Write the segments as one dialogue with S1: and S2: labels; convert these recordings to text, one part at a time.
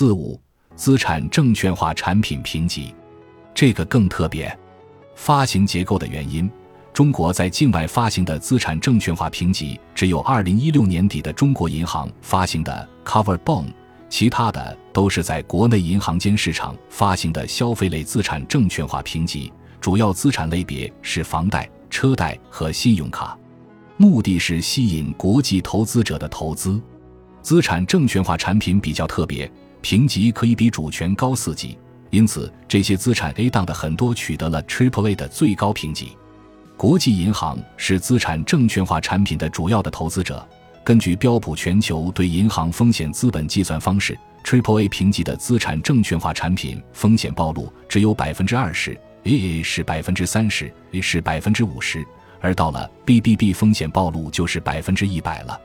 S1: 四五，资产证券化产品评级，这个更特别。发行结构的原因，中国在境外发行的资产证券化评级只有二零一六年底的中国银行发行的 Cover Bond，其他的都是在国内银行间市场发行的消费类资产证券化评级，主要资产类别是房贷、车贷和信用卡，目的是吸引国际投资者的投资。资产证券化产品比较特别，评级可以比主权高四级，因此这些资产 A 档的很多取得了 Triple A 的最高评级。国际银行是资产证券化产品的主要的投资者。根据标普全球对银行风险资本计算方式，Triple A 评级的资产证券化产品风险暴露只有百分之二十，AA 是百分之三十，A 是百分之五十，而到了 BBB 风险暴露就是百分之一百了。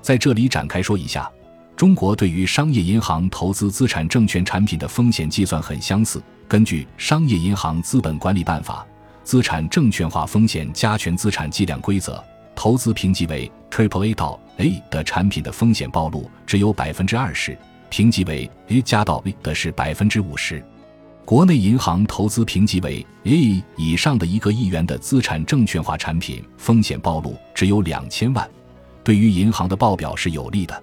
S1: 在这里展开说一下，中国对于商业银行投资资产证券产品的风险计算很相似。根据《商业银行资本管理办法》，资产证券化风险加权资产计量规则，投资评级为 Triple A 到 A 的产品的风险暴露只有百分之二十，评级为 A 加到 A 的是百分之五十。国内银行投资评级为 A 以上的一个亿元的资产证券化产品，风险暴露只有两千万。对于银行的报表是有利的。